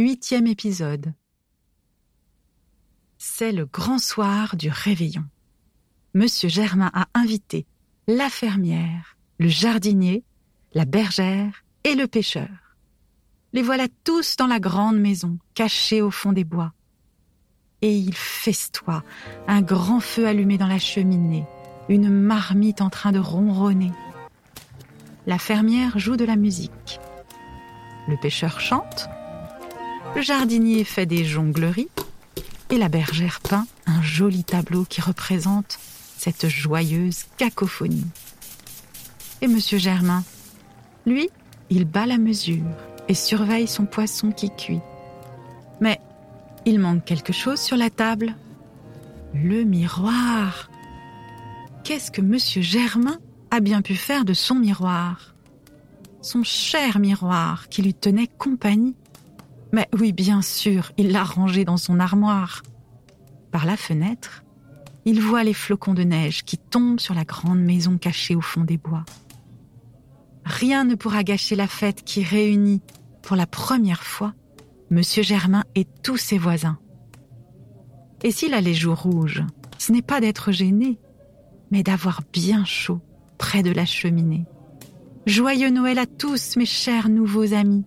Huitième épisode. C'est le grand soir du réveillon. Monsieur Germain a invité la fermière, le jardinier, la bergère et le pêcheur. Les voilà tous dans la grande maison, cachés au fond des bois. Et il festoie, un grand feu allumé dans la cheminée, une marmite en train de ronronner. La fermière joue de la musique. Le pêcheur chante. Le jardinier fait des jongleries. Et la bergère peint un joli tableau qui représente cette joyeuse cacophonie. Et Monsieur Germain, lui, il bat la mesure et surveille son poisson qui cuit. Mais il manque quelque chose sur la table. Le miroir. Qu'est-ce que Monsieur Germain a bien pu faire de son miroir? Son cher miroir qui lui tenait compagnie. Mais oui, bien sûr, il l'a rangé dans son armoire. Par la fenêtre, il voit les flocons de neige qui tombent sur la grande maison cachée au fond des bois. Rien ne pourra gâcher la fête qui réunit, pour la première fois, Monsieur Germain et tous ses voisins. Et s'il a les joues rouges, ce n'est pas d'être gêné, mais d'avoir bien chaud près de la cheminée. Joyeux Noël à tous, mes chers nouveaux amis.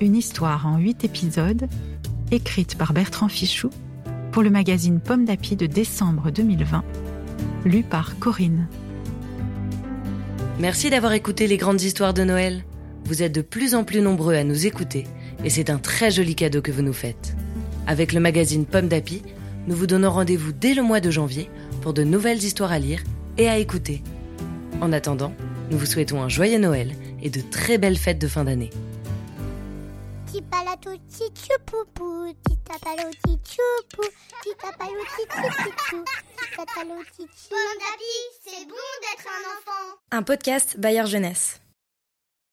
Une histoire en huit épisodes, écrite par Bertrand Fichou pour le magazine Pomme d'Api de décembre 2020, lu par Corinne. Merci d'avoir écouté les grandes histoires de Noël. Vous êtes de plus en plus nombreux à nous écouter et c'est un très joli cadeau que vous nous faites. Avec le magazine Pomme d'Api, nous vous donnons rendez-vous dès le mois de janvier pour de nouvelles histoires à lire et à écouter. En attendant, nous vous souhaitons un joyeux Noël et de très belles fêtes de fin d'année. Tipalatuti chupupu, titapaloti chupu, titapaloti tititou, titataloti Bon d'appui, c'est bon d'être un enfant. Un podcast Bayard Jeunesse.